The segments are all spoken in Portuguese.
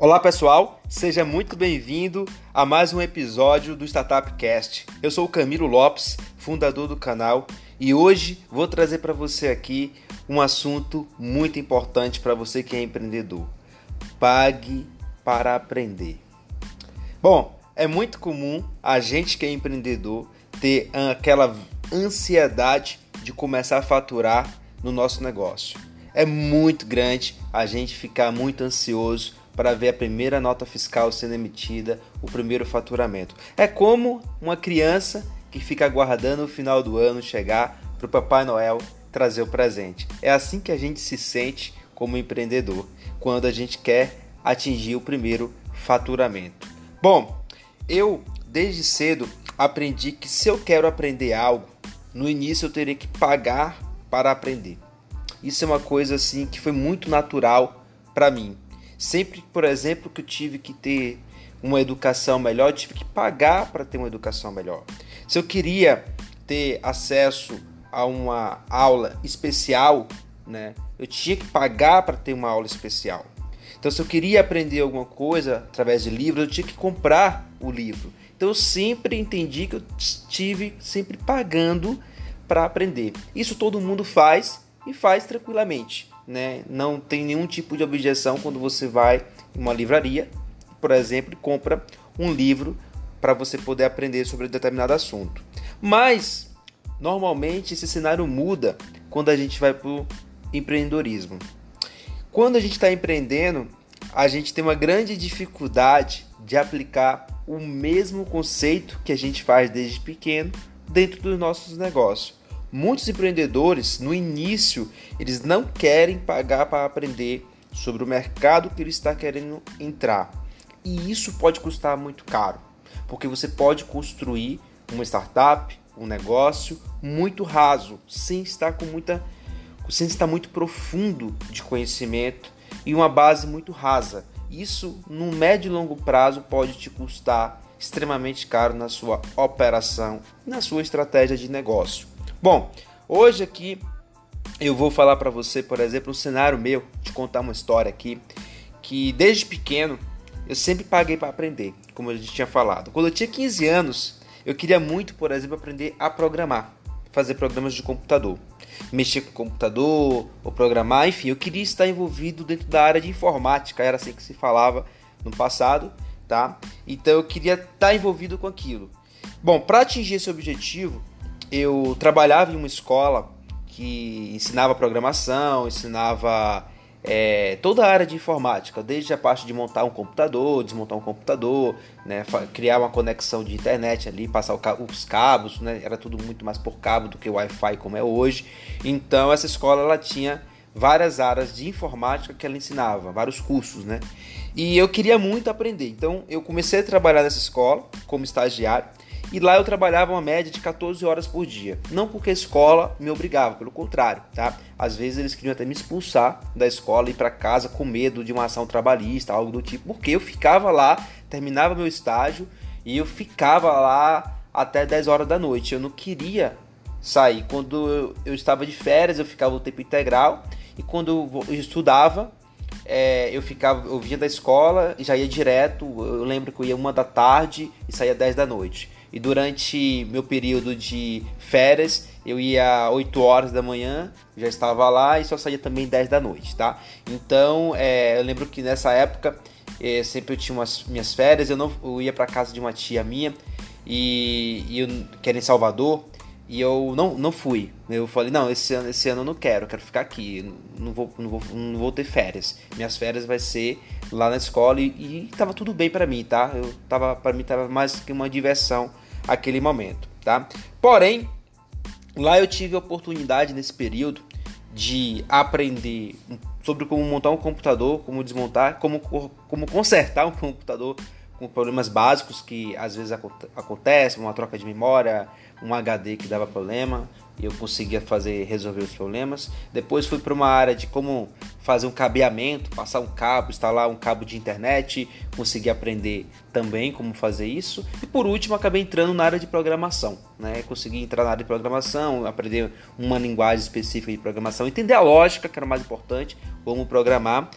Olá pessoal, seja muito bem-vindo a mais um episódio do Startup Cast. Eu sou o Camilo Lopes, fundador do canal, e hoje vou trazer para você aqui um assunto muito importante para você que é empreendedor. Pague para aprender. Bom, é muito comum a gente que é empreendedor ter aquela ansiedade de começar a faturar no nosso negócio. É muito grande a gente ficar muito ansioso para ver a primeira nota fiscal sendo emitida, o primeiro faturamento. É como uma criança que fica aguardando o final do ano chegar para o Papai Noel trazer o presente. É assim que a gente se sente como empreendedor, quando a gente quer atingir o primeiro faturamento. Bom, eu desde cedo aprendi que se eu quero aprender algo, no início eu teria que pagar para aprender. Isso é uma coisa assim que foi muito natural para mim. Sempre, por exemplo, que eu tive que ter uma educação melhor, eu tive que pagar para ter uma educação melhor. Se eu queria ter acesso a uma aula especial, né, eu tinha que pagar para ter uma aula especial. Então, se eu queria aprender alguma coisa através de livros, eu tinha que comprar o livro. Então, eu sempre entendi que eu estive sempre pagando para aprender. Isso todo mundo faz e faz tranquilamente né, não tem nenhum tipo de objeção quando você vai em uma livraria, por exemplo, e compra um livro para você poder aprender sobre determinado assunto. Mas normalmente esse cenário muda quando a gente vai para o empreendedorismo. Quando a gente está empreendendo, a gente tem uma grande dificuldade de aplicar o mesmo conceito que a gente faz desde pequeno dentro dos nossos negócios. Muitos empreendedores, no início, eles não querem pagar para aprender sobre o mercado que ele está querendo entrar. E isso pode custar muito caro, porque você pode construir uma startup, um negócio muito raso, sem estar com muita sem estar muito profundo de conhecimento e uma base muito rasa. Isso, no médio e longo prazo, pode te custar extremamente caro na sua operação, na sua estratégia de negócio. Bom, hoje aqui eu vou falar para você, por exemplo, um cenário meu, te contar uma história aqui, que desde pequeno eu sempre paguei para aprender, como a gente tinha falado. Quando eu tinha 15 anos, eu queria muito, por exemplo, aprender a programar, fazer programas de computador, mexer com computador, ou programar, enfim, eu queria estar envolvido dentro da área de informática, era assim que se falava no passado, tá? Então eu queria estar envolvido com aquilo. Bom, para atingir esse objetivo, eu trabalhava em uma escola que ensinava programação, ensinava é, toda a área de informática, desde a parte de montar um computador, desmontar um computador, né, criar uma conexão de internet ali, passar os cabos, né, era tudo muito mais por cabo do que Wi-Fi como é hoje. Então essa escola ela tinha várias áreas de informática que ela ensinava, vários cursos, né? E eu queria muito aprender. Então eu comecei a trabalhar nessa escola como estagiário e lá eu trabalhava uma média de 14 horas por dia. Não porque a escola me obrigava, pelo contrário, tá? Às vezes eles queriam até me expulsar da escola e ir para casa com medo de uma ação trabalhista, algo do tipo, porque eu ficava lá, terminava meu estágio e eu ficava lá até 10 horas da noite. Eu não queria sair. Quando eu, eu estava de férias, eu ficava o tempo integral e quando eu estudava, é, eu ficava, eu vinha da escola e já ia direto. Eu lembro que eu ia uma da tarde e saía 10 da noite. E durante meu período de férias, eu ia 8 horas da manhã, já estava lá e só saía também 10 da noite, tá? Então, é, eu lembro que nessa época, é, sempre eu tinha umas minhas férias, eu não eu ia para casa de uma tia minha e, e eu, que era em Salvador, e eu não, não fui. Eu falei, não, esse ano, esse ano eu não quero, quero ficar aqui, não vou, não vou, não vou ter férias. Minhas férias vai ser lá na escola e, e tava tudo bem para mim, tá? Eu tava para mim tava mais que uma diversão aquele momento, tá? Porém, lá eu tive a oportunidade nesse período de aprender sobre como montar um computador, como desmontar, como, como consertar um computador com problemas básicos que às vezes acontecem, uma troca de memória, um HD que dava problema, eu conseguia fazer resolver os problemas. Depois fui para uma área de como fazer um cabeamento, passar um cabo, instalar um cabo de internet, consegui aprender também como fazer isso. E por último, acabei entrando na área de programação, né? Consegui entrar na área de programação, aprender uma linguagem específica de programação, entender a lógica, que era o mais importante, como programar.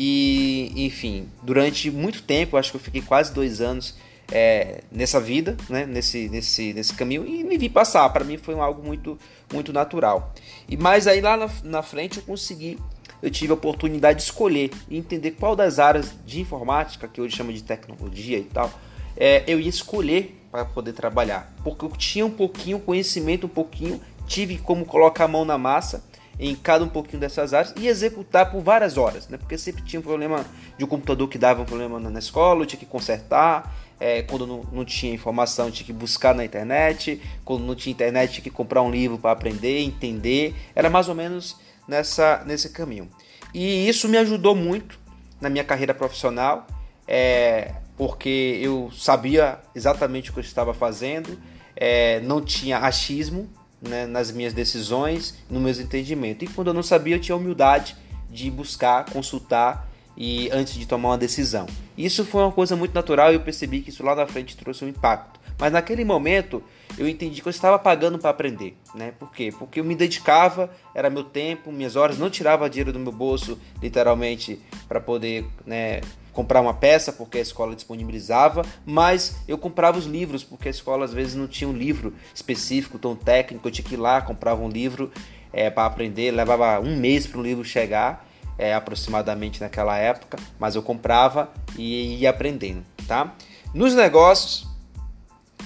E, enfim, durante muito tempo, acho que eu fiquei quase dois anos é, nessa vida, né? nesse, nesse, nesse caminho, e me vi passar. Para mim foi algo muito, muito natural. E Mas aí lá na, na frente eu consegui eu tive a oportunidade de escolher e entender qual das áreas de informática, que hoje chama de tecnologia e tal, é, eu ia escolher para poder trabalhar. Porque eu tinha um pouquinho, conhecimento um pouquinho, tive como colocar a mão na massa em cada um pouquinho dessas áreas e executar por várias horas, né? Porque sempre tinha um problema de um computador que dava um problema na escola, eu tinha que consertar, é, quando não, não, tinha informação, tinha que buscar na internet, quando não tinha internet, tinha que comprar um livro para aprender, entender, era mais ou menos nessa, nesse caminho. E isso me ajudou muito na minha carreira profissional, é, porque eu sabia exatamente o que eu estava fazendo, é, não tinha achismo né, nas minhas decisões, no meus entendimentos. E quando eu não sabia, eu tinha humildade de buscar, consultar e antes de tomar uma decisão. Isso foi uma coisa muito natural e eu percebi que isso lá na frente trouxe um impacto. Mas naquele momento eu entendi que eu estava pagando para aprender, né? Por quê? Porque eu me dedicava, era meu tempo, minhas horas, não tirava dinheiro do meu bolso, literalmente, para poder, né, comprar uma peça porque a escola disponibilizava, mas eu comprava os livros porque a escola às vezes não tinha um livro específico, tão técnico, eu tinha que ir lá, comprava um livro é, para aprender, levava um mês para o livro chegar, é, aproximadamente naquela época, mas eu comprava e ia aprendendo, tá? Nos negócios,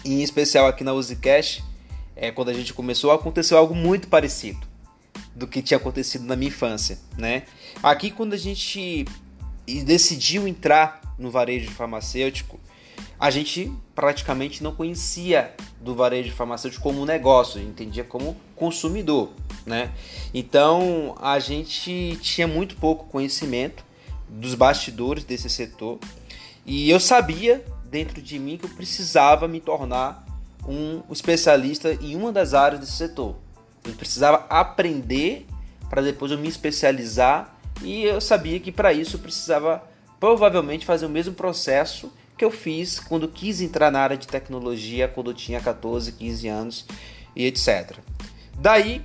em especial aqui na Uzicash, é, quando a gente começou, aconteceu algo muito parecido do que tinha acontecido na minha infância, né? Aqui quando a gente decidiu entrar no varejo farmacêutico, a gente praticamente não conhecia do varejo farmacêutico como negócio, entendia como consumidor, né? Então a gente tinha muito pouco conhecimento dos bastidores desse setor e eu sabia dentro de mim que eu precisava me tornar um especialista em uma das áreas desse setor. Eu precisava aprender para depois eu me especializar e eu sabia que para isso eu precisava provavelmente fazer o mesmo processo que eu fiz quando quis entrar na área de tecnologia quando eu tinha 14, 15 anos e etc. Daí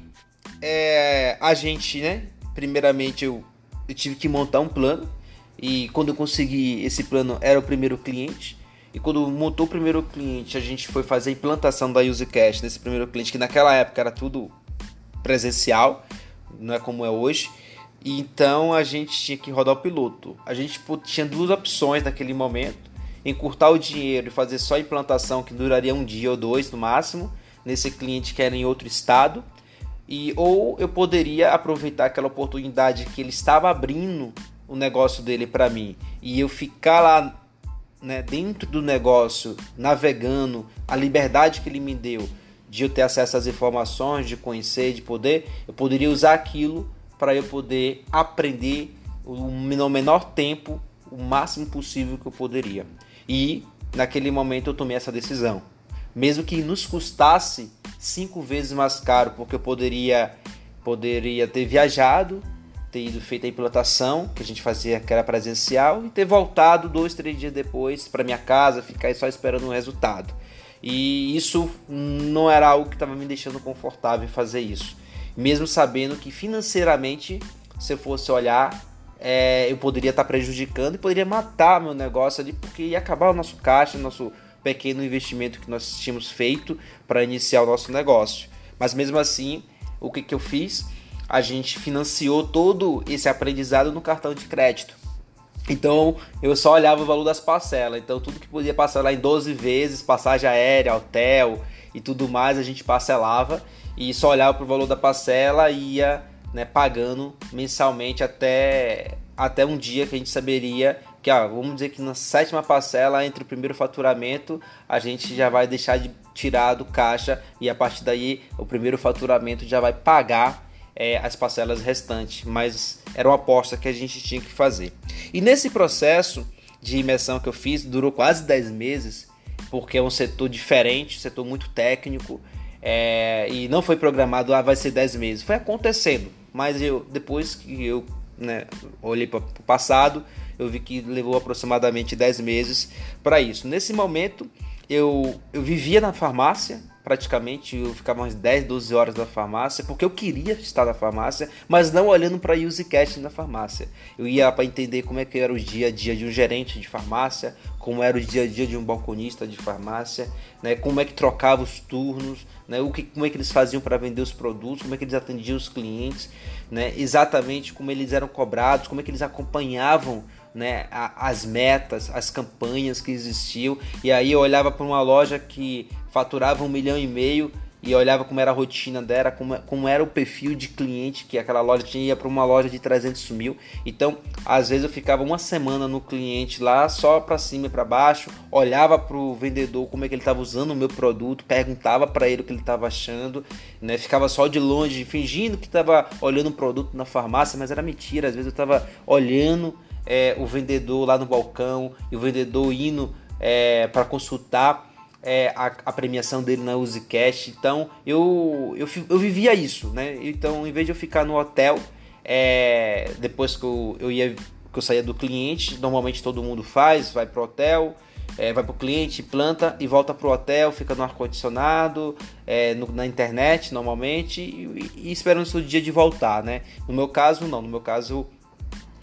é, a gente, né? Primeiramente eu, eu tive que montar um plano e quando eu consegui esse plano era o primeiro cliente. E quando montou o primeiro cliente, a gente foi fazer a implantação da UseCash nesse primeiro cliente, que naquela época era tudo presencial, não é como é hoje. E então a gente tinha que rodar o piloto. A gente tinha duas opções naquele momento: encurtar o dinheiro e fazer só a implantação, que duraria um dia ou dois no máximo, nesse cliente que era em outro estado. E, ou eu poderia aproveitar aquela oportunidade que ele estava abrindo o negócio dele para mim e eu ficar lá né, dentro do negócio, navegando, a liberdade que ele me deu de eu ter acesso às informações, de conhecer, de poder, eu poderia usar aquilo para eu poder aprender no menor tempo, o máximo possível que eu poderia. E naquele momento eu tomei essa decisão. Mesmo que nos custasse cinco vezes mais caro, porque eu poderia, poderia ter viajado ter ido feita a implantação, que a gente fazia que era presencial, e ter voltado dois, três dias depois para minha casa, ficar só esperando o resultado. E isso não era algo que estava me deixando confortável em fazer isso. Mesmo sabendo que financeiramente, se eu fosse olhar, é, eu poderia estar tá prejudicando e poderia matar meu negócio ali, porque ia acabar o nosso caixa, nosso pequeno investimento que nós tínhamos feito para iniciar o nosso negócio. Mas mesmo assim, o que, que eu fiz? A gente financiou todo esse aprendizado no cartão de crédito. Então eu só olhava o valor das parcelas. Então tudo que podia parcelar em 12 vezes, passagem aérea, hotel e tudo mais, a gente parcelava e só olhava para o valor da parcela e ia né, pagando mensalmente até, até um dia que a gente saberia que, ah, vamos dizer que na sétima parcela, entre o primeiro faturamento, a gente já vai deixar de tirar do caixa e a partir daí o primeiro faturamento já vai pagar é, as parcelas restantes, mas era uma aposta que a gente tinha que fazer. E nesse processo de imersão que eu fiz, durou quase 10 meses, porque é um setor diferente, setor muito técnico, é, e não foi programado, ah, vai ser 10 meses. Foi acontecendo, mas eu depois que eu né, olhei para o passado, eu vi que levou aproximadamente 10 meses para isso. Nesse momento, eu, eu vivia na farmácia, praticamente, eu ficava umas 10, 12 horas na farmácia, porque eu queria estar na farmácia, mas não olhando para use cash na farmácia. Eu ia para entender como é que era o dia a dia de um gerente de farmácia, como era o dia a dia de um balconista de farmácia, né, como é que trocava os turnos, né, o que, como é que eles faziam para vender os produtos, como é que eles atendiam os clientes, né, exatamente como eles eram cobrados, como é que eles acompanhavam né, as metas, as campanhas que existiam. E aí eu olhava para uma loja que faturava um milhão e meio e olhava como era a rotina dela, como, como era o perfil de cliente que aquela loja tinha, ia para uma loja de 300 mil. Então, às vezes eu ficava uma semana no cliente lá, só para cima e para baixo, olhava para o vendedor como é que ele estava usando o meu produto, perguntava para ele o que ele estava achando, né? ficava só de longe, fingindo que estava olhando o produto na farmácia, mas era mentira. Às vezes eu estava olhando é, o vendedor lá no balcão e o vendedor indo é, para consultar é, a, a, premiação dele na Cash. Então eu, eu, eu vivia isso, né? Então em vez de eu ficar no hotel, é, depois que eu, eu ia que eu saía do cliente, normalmente todo mundo faz, vai pro hotel, é, vai pro cliente, planta e volta pro hotel, fica no ar condicionado, é, na internet normalmente e, e esperando o dia de voltar, né? No meu caso não, no meu caso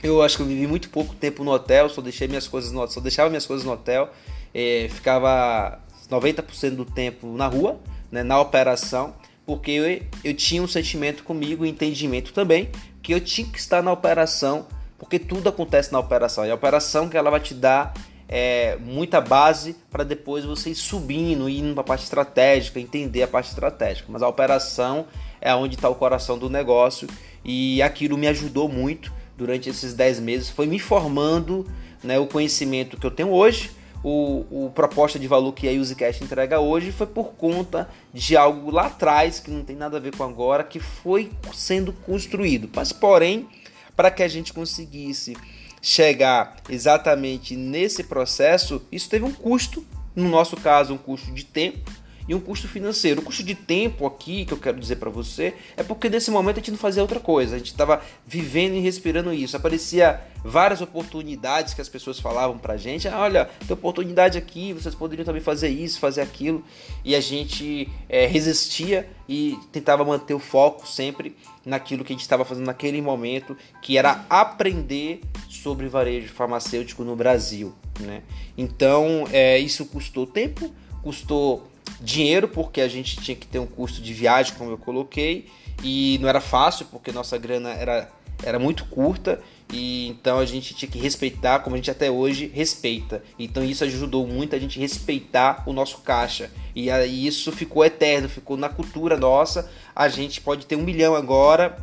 eu acho que eu vivi muito pouco tempo no hotel, só deixei minhas coisas no só deixava minhas coisas no hotel, é, ficava 90% do tempo na rua, né, na operação, porque eu, eu tinha um sentimento comigo, um entendimento também, que eu tinha que estar na operação, porque tudo acontece na operação. E a operação que ela vai te dar é, muita base para depois você ir subindo, indo para a parte estratégica, entender a parte estratégica. Mas a operação é onde está o coração do negócio e aquilo me ajudou muito durante esses 10 meses foi me formando né, o conhecimento que eu tenho hoje. O, o proposta de valor que a UseCast entrega hoje foi por conta de algo lá atrás que não tem nada a ver com agora, que foi sendo construído. Mas, porém, para que a gente conseguisse chegar exatamente nesse processo, isso teve um custo, no nosso caso, um custo de tempo, e um custo financeiro. O custo de tempo aqui que eu quero dizer para você é porque nesse momento a gente não fazia outra coisa, a gente estava vivendo e respirando isso. Aparecia várias oportunidades que as pessoas falavam pra gente: ah, olha, tem oportunidade aqui, vocês poderiam também fazer isso, fazer aquilo, e a gente é, resistia e tentava manter o foco sempre naquilo que a gente estava fazendo naquele momento, que era aprender sobre varejo farmacêutico no Brasil. Né? Então, é, isso custou tempo, custou dinheiro, porque a gente tinha que ter um custo de viagem, como eu coloquei, e não era fácil, porque nossa grana era, era muito curta, e então a gente tinha que respeitar, como a gente até hoje respeita. Então isso ajudou muito a gente respeitar o nosso caixa. E aí isso ficou eterno, ficou na cultura nossa. A gente pode ter um milhão agora,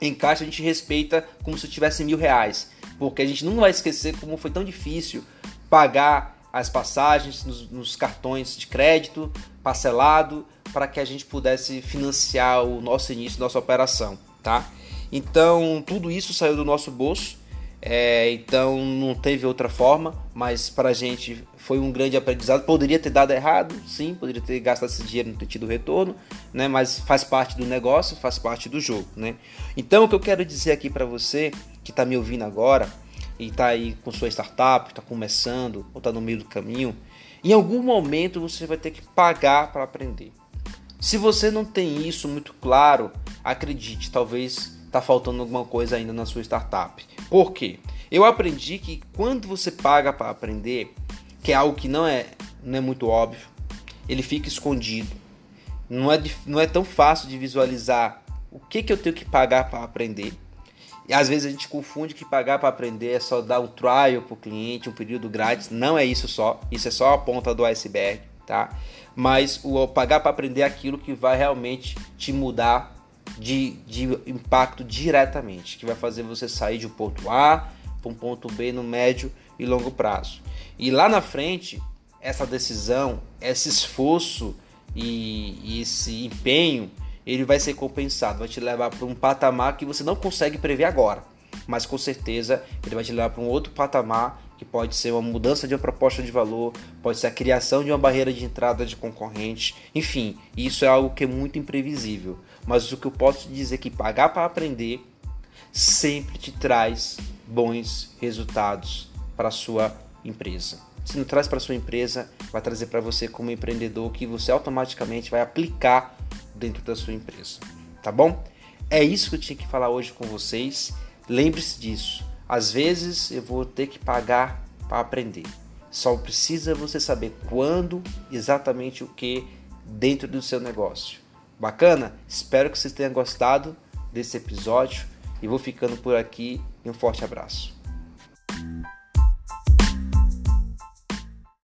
em caixa a gente respeita como se tivesse mil reais. Porque a gente não vai esquecer como foi tão difícil pagar as passagens nos, nos cartões de crédito parcelado para que a gente pudesse financiar o nosso início, nossa operação, tá? Então tudo isso saiu do nosso bolso, é, então não teve outra forma, mas para a gente foi um grande aprendizado. Poderia ter dado errado, sim, poderia ter gastado esse dinheiro e não ter tido retorno, né? Mas faz parte do negócio, faz parte do jogo, né? Então o que eu quero dizer aqui para você que está me ouvindo agora e está aí com sua startup, está começando ou está no meio do caminho, em algum momento você vai ter que pagar para aprender. Se você não tem isso muito claro, acredite, talvez está faltando alguma coisa ainda na sua startup. Por quê? Eu aprendi que quando você paga para aprender, que é algo que não é, não é muito óbvio, ele fica escondido. Não é, não é tão fácil de visualizar o que, que eu tenho que pagar para aprender. E às vezes a gente confunde que pagar para aprender é só dar um trial para o cliente, um período grátis. Não é isso só. Isso é só a ponta do iceberg, tá? Mas o pagar para aprender é aquilo que vai realmente te mudar de, de impacto diretamente, que vai fazer você sair de um ponto A para um ponto B no médio e longo prazo. E lá na frente, essa decisão, esse esforço e, e esse empenho ele vai ser compensado, vai te levar para um patamar que você não consegue prever agora, mas com certeza ele vai te levar para um outro patamar que pode ser uma mudança de uma proposta de valor, pode ser a criação de uma barreira de entrada de concorrente, enfim, isso é algo que é muito imprevisível. Mas o que eu posso dizer é que pagar para aprender sempre te traz bons resultados para sua empresa. se não traz para sua empresa, vai trazer para você como empreendedor que você automaticamente vai aplicar dentro da sua empresa, tá bom? É isso que eu tinha que falar hoje com vocês. Lembre-se disso. Às vezes eu vou ter que pagar para aprender. Só precisa você saber quando, exatamente o que dentro do seu negócio. Bacana? Espero que vocês tenham gostado desse episódio e vou ficando por aqui. Um forte abraço.